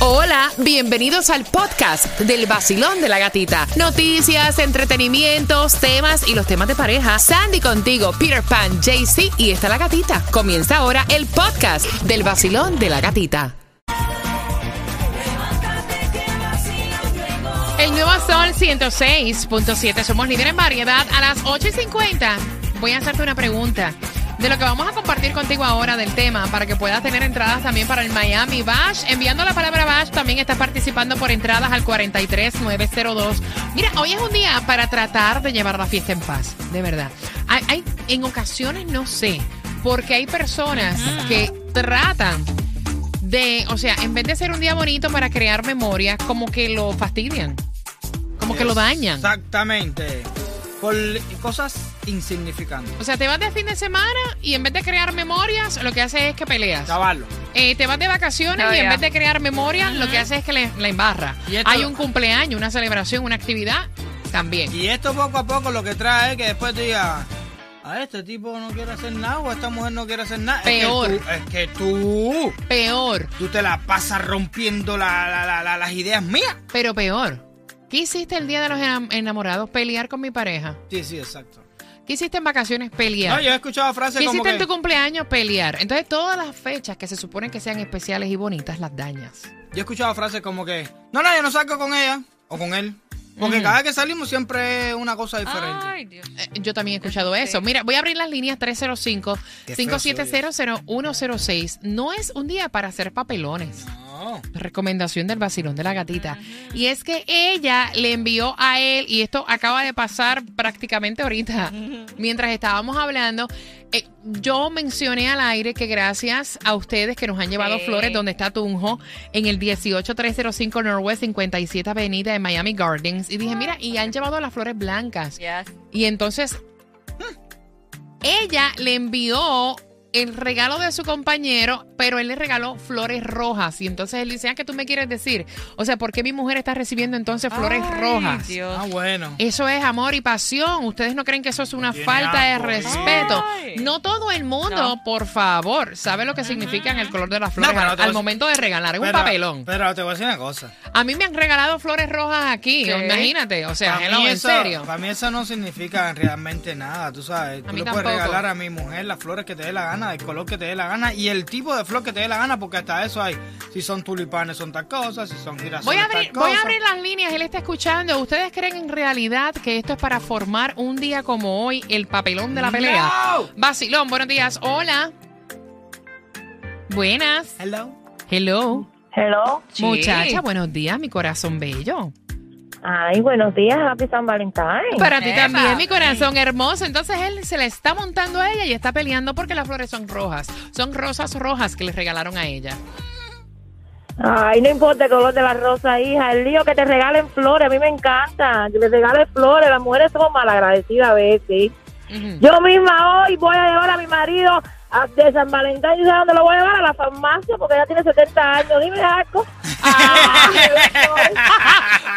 Hola, bienvenidos al podcast del vacilón de la gatita. Noticias, entretenimientos, temas y los temas de pareja. Sandy contigo, Peter Pan, JC y está la gatita. Comienza ahora el podcast del vacilón de la gatita. El nuevo Sol 106.7. Somos líderes en variedad. A las 8 y 50 voy a hacerte una pregunta de lo que vamos a compartir contigo ahora del tema para que puedas tener entradas también para el Miami Bash. Enviando la palabra Bash también estás participando por entradas al 43902. Mira, hoy es un día para tratar de llevar la fiesta en paz, de verdad. Hay, hay en ocasiones no sé, porque hay personas que tratan de, o sea, en vez de ser un día bonito para crear memorias, como que lo fastidian, como que lo dañan. Exactamente. Por cosas insignificantes. O sea, te vas de fin de semana y en vez de crear memorias, lo que haces es que peleas. Chavarlo. Eh, te vas de vacaciones y en vez de crear memorias, lo que haces es que le, la embarra. Hay un cumpleaños, una celebración, una actividad, también. Y esto poco a poco lo que trae es que después tú digas, a este tipo no quiere hacer nada o esta mujer no quiere hacer nada. Peor. Es que tú, es que tú, Peor, tú te la pasas rompiendo la- la- la- la- las ideas mías. pero peor. ¿Qué hiciste el día de los enam- enamorados? Pelear con mi pareja. Sí, sí, exacto. ¿Qué hiciste en vacaciones? Pelear. No, yo he escuchado frases ¿Qué como hiciste que... en tu cumpleaños? Pelear. Entonces todas las fechas que se suponen que sean especiales y bonitas las dañas. Yo he escuchado frases como que, no, no, yo no salgo con ella o con él. Porque cada vez que salimos siempre es una cosa diferente. Ay, Dios. Eh, Yo también he escuchado eso. Mira, voy a abrir las líneas 305-5700106. No es un día para hacer papelones. Recomendación del vacilón de la gatita. Y es que ella le envió a él, y esto acaba de pasar prácticamente ahorita, mientras estábamos hablando. eh, yo mencioné al aire que gracias a ustedes que nos han llevado flores donde está Tunjo, en el 18305 Northwest 57 Avenida de Miami Gardens. Y dije, mira, y han llevado las flores blancas. Yes. Y entonces ella le envió el regalo de su compañero, pero él le regaló flores rojas. Y entonces él dice, ah, ¿qué tú me quieres decir? O sea, ¿por qué mi mujer está recibiendo entonces flores Ay, rojas? Dios. Ah, bueno. Eso es amor y pasión. Ustedes no creen que eso es una Tiene falta de respeto. Ay. No todo el mundo, No. por favor, sabe lo que significan el color de las flores al, a- momento de regalar. Es un papelón. Pero te voy a decir una cosa. A mí me han regalado flores rojas aquí. ¿Qué? Imagínate. O sea, Para hello, mí en eso- serio. Para mí eso no significa realmente nada, tú sabes. Tú mí le tampoco. puedes regalar a mi mujer las flores que te dé la gana, el color que te dé la gana y el tipo de flor que te dé la gana, porque hasta eso hay. Si son tulipanes son tal cosa, si son girasoles Voy a, abrir, voy a abrir las líneas, él está escuchando. ¿Ustedes creen en realidad que esto es para formar un día como hoy el papelón de la pelea? No. Vacilón, buenos días. Hola. Buenas. Hello. Hello. Hello. Sí. Muchacha, buenos días, mi corazón bello. Ay, buenos días, Happy San Valentín. Para ti también, mi corazón hermoso. Entonces él se le está montando a ella y está peleando porque las flores son rojas. Son rosas rojas que le regalaron a ella. Ay, no importa el color de la rosa, hija. El lío que te regalen flores, a mí me encanta. Que les regalen flores. Las mujeres somos malagradecidas a veces. Yo misma hoy voy a llevar a mi marido a, de San Valentín. ¿Y sabes dónde lo voy a llevar? A la farmacia, porque ella tiene 70 años. Dime, Jaco.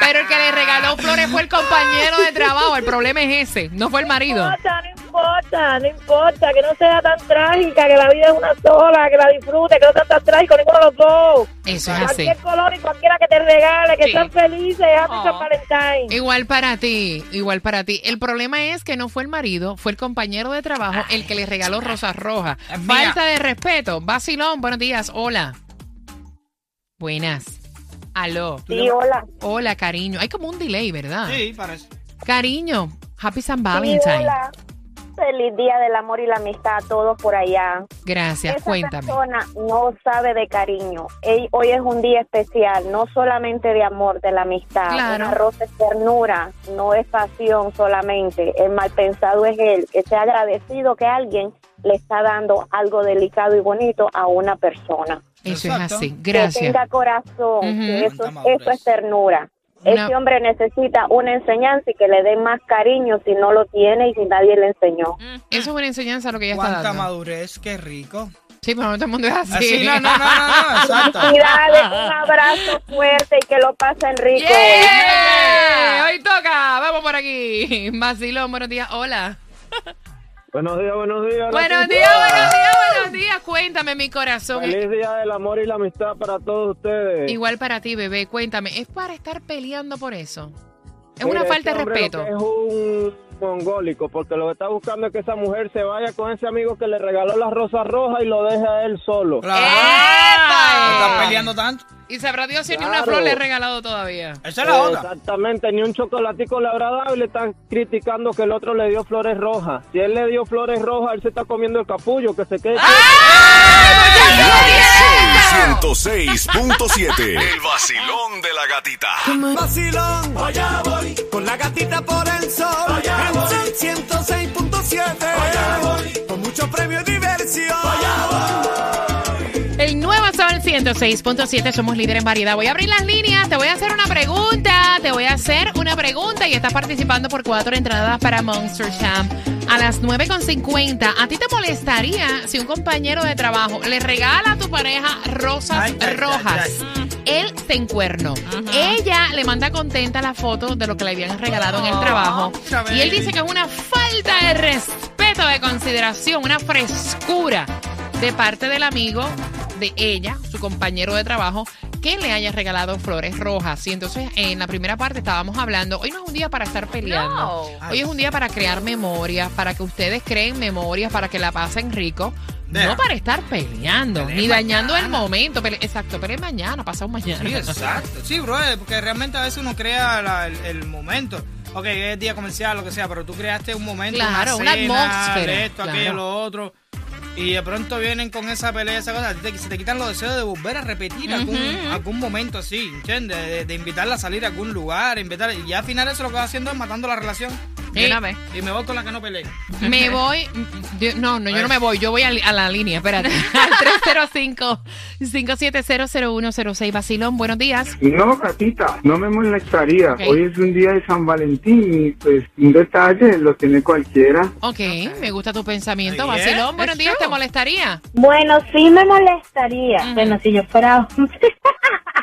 Pero el que le regaló flores fue el compañero de trabajo. El problema es ese, no fue el No marido. importa, no importa, no importa. Que no sea tan trágica, que la vida es una sola, que la disfrute, que no sea tan trágico ninguno de los dos. Eso es así. Cualquier color y cualquiera que te regale, que Sí. estén felices, Happy Oh. San Valentín. Igual para ti, igual para ti. El problema es que no fue el marido, fue el compañero de trabajo el que le regaló rosas rojas. Falta de respeto. Vacilón, buenos días. Hola. Buenas. Aló. Sí, hola. Hola, cariño. Hay como un delay, ¿verdad? Sí, parece. Cariño, Happy San Sí, Valentine. hola. Feliz día del amor y la amistad a todos por allá. Gracias, Esa cuéntame. persona no sabe de cariño. Hoy es un día especial, no solamente de amor, de la amistad. Claro. Una rosa es ternura, no es pasión solamente. El mal pensado es él, que sea agradecido que alguien le está dando algo delicado y bonito a una persona. Eso es así. Que Gracias. tenga corazón, que eso, Cuánta es ternura. Una- Ese hombre necesita una enseñanza y que le den más cariño si no lo tiene y si nadie le enseñó. Eso es una enseñanza lo que ella está Cuánta dando. madurez, qué rico. Sí, pero no todo el mundo es así. Así, no, no, no, no, exacto. Un abrazo fuerte y que lo pasen rico. ¡Yeah! Hoy toca. Vamos por aquí. Vacilón, buenos días. Hola. Buenos días, buenos días. Buenos días, buenos días, buenos días. Cuéntame, mi corazón. Feliz día del amor y la amistad para todos ustedes. Igual para ti, bebé. Cuéntame, ¿es para estar peleando por eso? Es Mira, una falta este de hombre respeto. Es un mongólico, porque lo que está buscando es que esa mujer se vaya con ese amigo que le regaló las rosas rojas y lo deje a él solo. Claro. Estás peleando tanto. Y sabrá Dios si ni una flor le he regalado todavía. Esa es la otra. Exactamente, ni un chocolatico le habrá dado y le están criticando que el otro le dio flores rojas. Si él le dio flores rojas, él se está comiendo el capullo, que se quede. Sol 106.7. El vacilón de la gatita. Vacilón, allá voy, con la gatita por el sol, 106.7, allá voy, con y diversión. El nuevo Sol 106.7, somos líder en variedad. Voy a abrir las líneas, te voy a hacer una pregunta, te voy a hacer una pregunta y estás participando por cuatro entradas para Monster Champ a las 9.50. ¿A ti te molestaría si un compañero de trabajo le regala a tu pareja rosas Ay, ay, ay, rojas? ay. Él se encuernó. Ella le manda contenta la foto de lo que le habían regalado en el trabajo. Chávez. Y él dice que es una falta de respeto, de consideración, una frescura de parte del amigo de ella, su compañero de trabajo, que le haya regalado flores rojas. Y entonces en la primera parte estábamos hablando, hoy no es un día para estar peleando. Hoy es un día para crear memorias, para que ustedes creen memorias, para que la pasen rico. Deja. No para estar peleando, ni dañando el momento. Pele- exacto, pero mañana, pasado mañana. Sí, exacto. Sí, bro, eh, porque realmente a veces uno crea la- el, el momento. Ok, es día comercial, lo que sea, pero tú creaste un momento, Claro, una cena, atmósfera, de esto, claro. aquello, lo otro. Y de pronto vienen con esa pelea, esa cosa, te- se te quitan los deseos de volver a repetir algún, algún momento así, ¿entiendes? De, de invitarla a salir a algún lugar, invitarla, y ya al final eso lo que va haciendo es matando la relación. De una vez. Y me voy con la que no peleé. Me voy. yo- no, no, yo no me voy. Yo voy a, la línea. Espérate. Al 305-5700106. Vacilón, buenos días. No, gatita, no me molestaría. Hoy es un día de San Valentín y pues un detalle lo tiene cualquiera. Ok, me gusta tu pensamiento. Bien, Vacilón, buenos días. ¿Te molestaría? Bueno, sí me molestaría. Bueno, si yo fuera.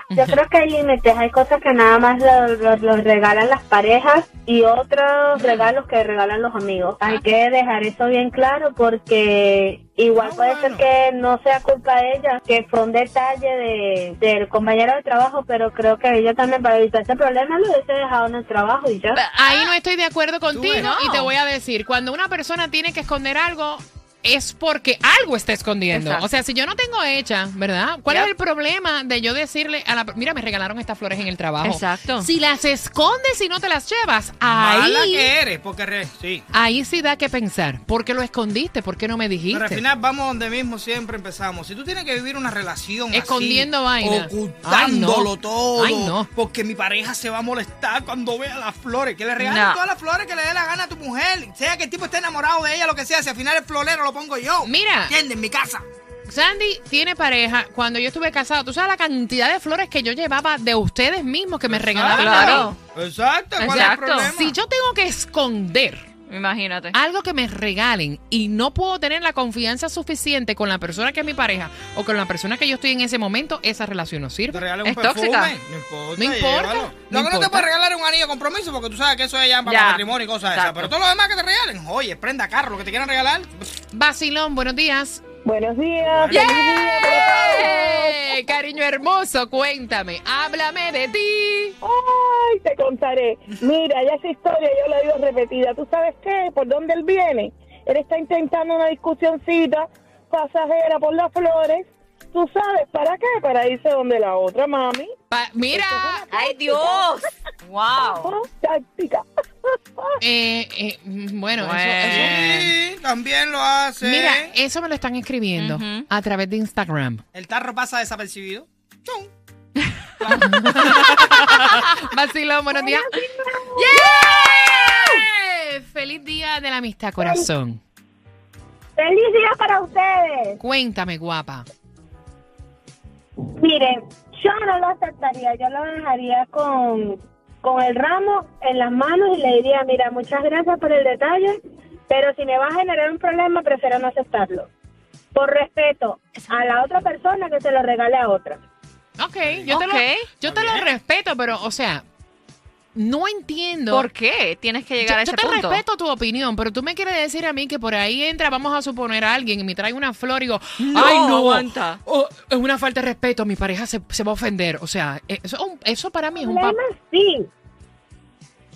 yo creo que hay límites. Hay cosas que nada más los lo, lo regalan las parejas y otros regalos que regalan los amigos. Hay que dejar eso bien claro porque igual Ah, puede ser que no sea culpa de ella, que fue un detalle de, del compañero de trabajo, pero creo que ella también para evitar ese problema lo hubiese dejado en el trabajo y ya. Ahí no estoy de acuerdo contigo y te voy a decir, cuando una persona tiene que esconder algo es porque algo está escondiendo. Exacto. O sea, si yo no tengo hecha, ¿verdad? ¿Cuál Yep. es el problema de yo decirle a la... Mira, me regalaron estas flores en el trabajo. Exacto. Si las escondes y no te las llevas, Mala ahí... que eres, porque re- sí. Ahí sí da que pensar. ¿Por qué lo escondiste? ¿Por qué no me dijiste? Pero al final vamos donde mismo siempre empezamos. Si tú tienes que vivir una relación así, Escondiendo vaina. ocultándolo Ay, no. todo, Ay, no. porque mi pareja se va a molestar cuando vea las flores, que le regalen No. todas las flores que le dé la gana a tu mujer, sea que el tipo esté enamorado de ella, lo que sea, si al final el florero lo pongo yo. Mira. ¿Entiendes? En mi casa. Sandy tiene pareja. Cuando yo estuve casado, ¿tú sabes la cantidad de flores que yo llevaba de ustedes mismos que me regalaban? Claro. Exacto. ¿Cuál Exacto. es el problema? Si yo tengo que esconder Imagínate. algo que me regalen y no puedo tener la confianza suficiente con la persona que es mi pareja o con la persona que yo estoy en ese momento, esa relación no te sirve. regalen un Es perfume, tóxica. no importa. No importa, llévalo. no Lo que no te puedes regalar es un anillo de compromiso porque tú sabes que eso es ya para Ya. matrimonio y cosas esas. Exacto. Pero todo lo demás que te regalen, oye, prenda carro, lo que te quieran regalar. Vacilón, buenos días. Buenos días, feliz día para todos. ¡Eh! Cariño hermoso, cuéntame, háblame de ti. Ay, te contaré. Mira, ya esa historia yo la digo repetida. ¿Tú sabes qué? ¿Por dónde él viene? Él está intentando una discusioncita pasajera por las flores. ¿Tú sabes para qué? Para irse donde la otra, mami. Pa- mira, ¡Ay, Dios! ¡Wow! Táctica. eh, eh, bueno, eso- Bueno. eso, Sí, también lo hace. mira, eso me lo están escribiendo a través de Instagram. El tarro pasa desapercibido. Chum. Vacilón, buenos días. ¡Yeah! Feliz día de la amistad, corazón. ¡Feliz día para ustedes! Cuéntame, guapa. Miren, yo no lo aceptaría, yo lo dejaría con, con el ramo en las manos y le diría, mira, muchas gracias por el detalle, pero si me va a generar un problema, prefiero no aceptarlo. Por respeto a la otra persona que se lo regale a otra. Ok, yo, Te, lo, Ok. yo te lo respeto, pero, o sea, no entiendo. ¿Por qué tienes que llegar yo, a ese yo te punto? respeto tu opinión, pero tú me quieres decir a mí que por ahí entra, vamos a suponer a alguien y me trae una flor y digo, No, ay no, aguanta. oh, es una falta de respeto, mi pareja se, se va a ofender. O sea, eso, es un- eso para mí es un problema sí.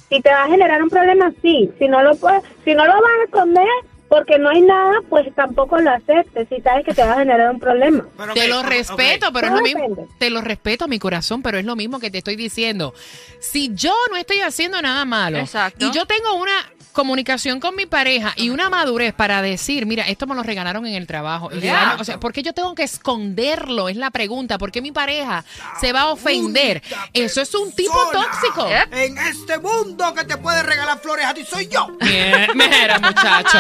Si te va a generar un problema, sí. Si no lo puedes, si no lo vas a esconder porque no hay nada, pues tampoco lo aceptes. Si sabes que te va a generar un problema. Pero, Te lo respeto, pero es lo mismo. Te lo respeto, mi corazón, pero es lo mismo que te estoy diciendo. Si yo no estoy haciendo nada malo Exacto. y yo tengo una comunicación con mi pareja y una madurez para decir, mira, esto me lo regalaron en el trabajo. Y o sea, ¿por qué yo tengo que esconderlo? Es la pregunta. ¿Por qué mi pareja se va a ofender? Eso es un tipo tóxico. Yep. En este mundo que te puede regalar flores a ti soy yo. Bien, Mira, muchacho.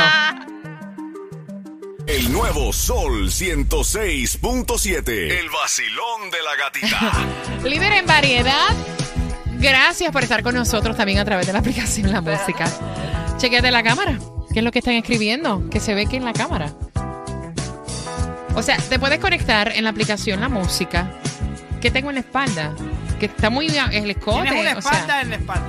El nuevo Sol 106.7. El vacilón de la gatita. Líder en variedad. Gracias por estar con nosotros también a través de la aplicación La Música. Chequete la cámara. ¿Qué es lo que están escribiendo? Que se ve que en la cámara. O sea, te puedes conectar en la aplicación La Música. ¿Qué tengo en la espalda? Que está muy bien el escote. Tienes una o sea, espalda en la espalda.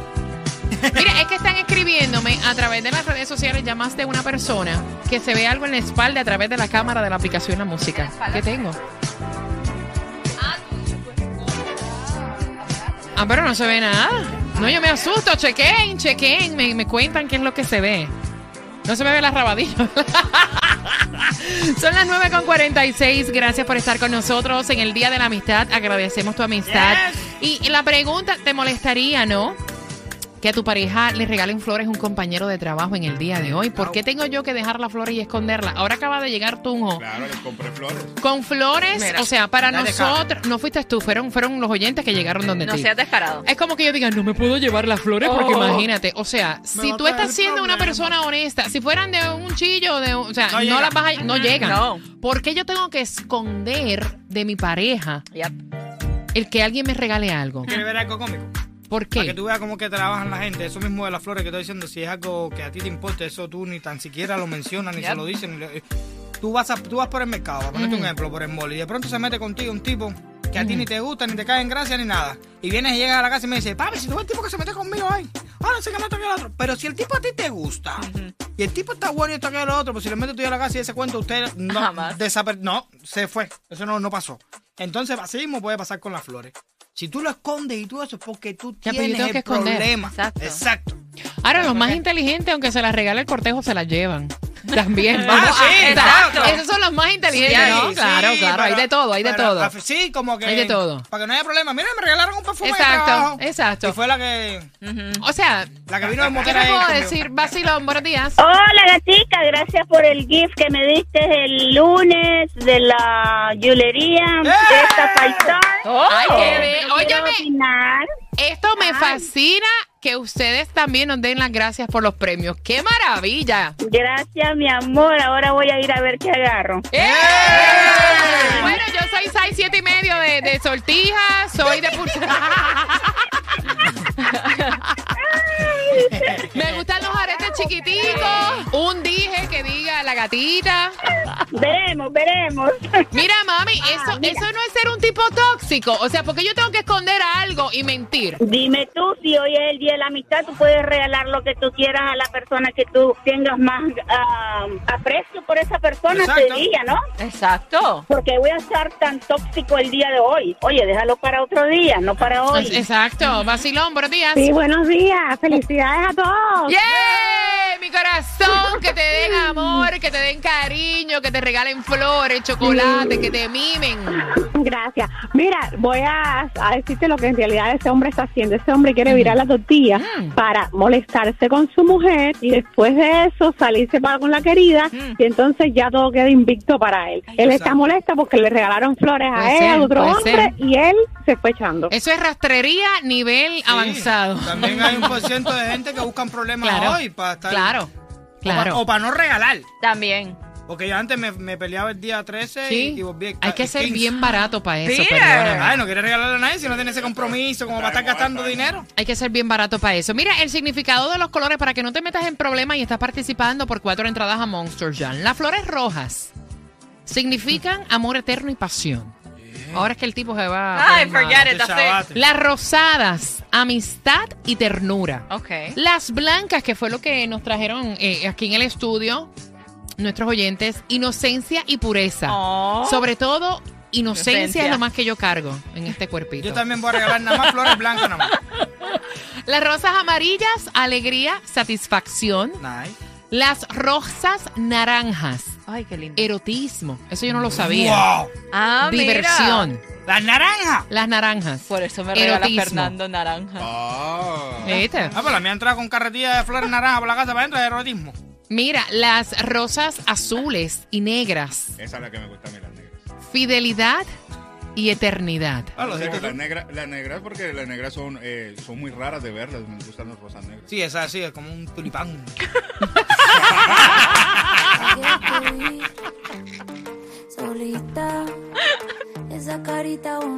Mira, es que están escribiéndome a través de las redes sociales ya más de una persona que se ve algo en la espalda a través de la cámara de la aplicación La Música. ¿Qué tengo? Ah, pero no se ve nada. No, yo me asusto. Chequen, chequen. Me, me cuentan qué es lo que se ve. No se me ve la rabadilla. Son las 9.46. Gracias por estar con nosotros en el Día de la Amistad. Agradecemos tu amistad. Y la pregunta, ¿te molestaría, no? Que a tu pareja le regalen flores a un compañero de trabajo en el día de hoy. ¿Por qué tengo yo que dejar la flor y esconderla? Ahora acaba de llegar Tunjo Claro, le compré flores. con flores. Mira, o sea, para nosotros, no fuiste tú, fueron, fueron los oyentes que llegaron donde No ti. seas descarado. Es como que yo diga, no me puedo llevar las flores porque Oh. imagínate, o sea, si tú estás siendo una persona honesta, si fueran de un chillo, de un- o sea, No no, llega. las vas a, no llegan. No. ¿Por qué yo tengo que esconder de mi pareja Yep. el que alguien me regale algo? ¿Quieres ver algo cómico? ¿Por Para que qué? tú veas cómo que trabajan la gente. Eso mismo de las flores que estoy diciendo, si es algo que a ti te importa, eso tú ni tan siquiera lo mencionas, ni Yep. se lo dicen. le- Tú vas, a, tú vas por el mercado, para ponerte un ejemplo, por el mall, y de pronto se mete contigo un tipo que a ti ni te gusta, ni te cae en gracia, ni nada. Y vienes y llegas a la casa y me dice, papi, si tú ves el tipo que se mete conmigo ahí, ahora sí que me el otro. Pero si el tipo a ti te gusta, y el tipo está bueno y esto que el otro, pues si le metes tú a la casa y ese cuento, usted no, Jamás. no, se fue. Eso no, no pasó. Entonces, así mismo puede pasar con las flores. Si tú lo escondes y todo eso es porque tú yo tienes tengo el que esconder. problema. Exacto. Exacto. Ahora, los más inteligentes, aunque se las regale el cortejo, se las llevan. También. Ah, Vamos a- sí, Exacto. Esos son los más inteligentes, Sí, ¿no? sí, claro, claro. hay de todo, hay de pero, todo. Sí, como que. Hay de todo. Para que no haya problema. Mira, me regalaron un perfume de Exacto, trabajo. exacto. Y fue la que. O sea, La que vino del ¿qué ahí puedo decir? Vacilón, buenos días. Hola, gatica, gracias por el gift que me diste el lunes de la yulería ¡Eh! de esta paisana. Ay, qué bien. Yo quiero Óyeme, opinar. esto me fascina que ustedes también nos den las gracias por los premios. ¡Qué maravilla! Gracias, mi amor. Ahora voy a ir a ver qué agarro. ¡Eh! Bueno, yo soy 6, 7 y medio de, de sortija, soy de. Me gustan los aretes dije la gatita. Veremos, veremos. Mira, mami, eso, eso no es ser un tipo tóxico. O sea, porque yo tengo que esconder algo y mentir. Dime tú, si hoy es el día de la amistad, tú puedes regalar lo que tú quieras a la persona que tú tengas más ah, aprecio por esa persona Exacto. ese día, ¿no? Exacto. Porque voy a estar tan tóxico el día de hoy. Oye, déjalo para otro día, no para hoy. Exacto. Vacilón, buenos días. Sí, buenos días. Felicidades a todos. ¡Yeah! Corazón, que te den amor, que te den cariño, que te regalen flores, chocolate, que te mimen. Gracias. Mira, voy a, a decirte lo que en realidad ese hombre está haciendo. Ese hombre quiere virar la tortilla Mm. para molestarse con su mujer y después de eso salirse para con la querida Mm. y entonces ya todo queda invicto para él. Él está exacto. molesto porque le regalaron flores a Puede él, ser, a otro hombre ser. y él se fue echando. Eso es rastrería nivel Sí. avanzado. También hay un por ciento de gente que buscan problemas Claro, hoy para estar. claro, claro. O para no regalar. También. Porque yo antes me, me peleaba el día 13 Sí. y, y volví Hay que ser 15. bien barato para eso, perdóname. Ay, no quiere regalarle a nadie si no tiene ese compromiso como para estar gastando dinero. Hay que ser bien barato para eso. Mira, el significado de los colores para que no te metas en problemas y estás participando por cuatro entradas a Monster Jam. Las flores rojas significan amor eterno y pasión. Ahora es que el tipo se va. a Ay, forget it, that's it. Las rosadas, amistad y ternura. Ok. Las blancas, que fue lo que nos trajeron eh, aquí en el estudio, nuestros oyentes, inocencia y pureza. Oh. Sobre todo, inocencia, Inocencia. es lo más que yo cargo en este cuerpito. Yo también voy a regalar nada más flores blancas nada más. Las rosas amarillas, alegría, satisfacción. Nice. Las rosas naranjas, Ay, qué lindo. erotismo. Eso yo no lo sabía. ¡Wow! Ah, mira. Diversión. ¡La naranja! Las naranjas. Por eso me regala Erotismo. Fernando naranja. ¿Viste? Ah, pues la mía entra con carretilla de flores naranjas por la casa para adentro de erotismo. Mira, las rosas azules y negras. Esa es la que me gusta a mí, las negras. Fidelidad y eternidad. Ah, lo O sea, dijiste las negras, las negras porque las negras son, eh, son muy raras de verlas. Me gustan las rosas negras. Sí, esa sí, es como un tulipán. Solita, esa carita bonita.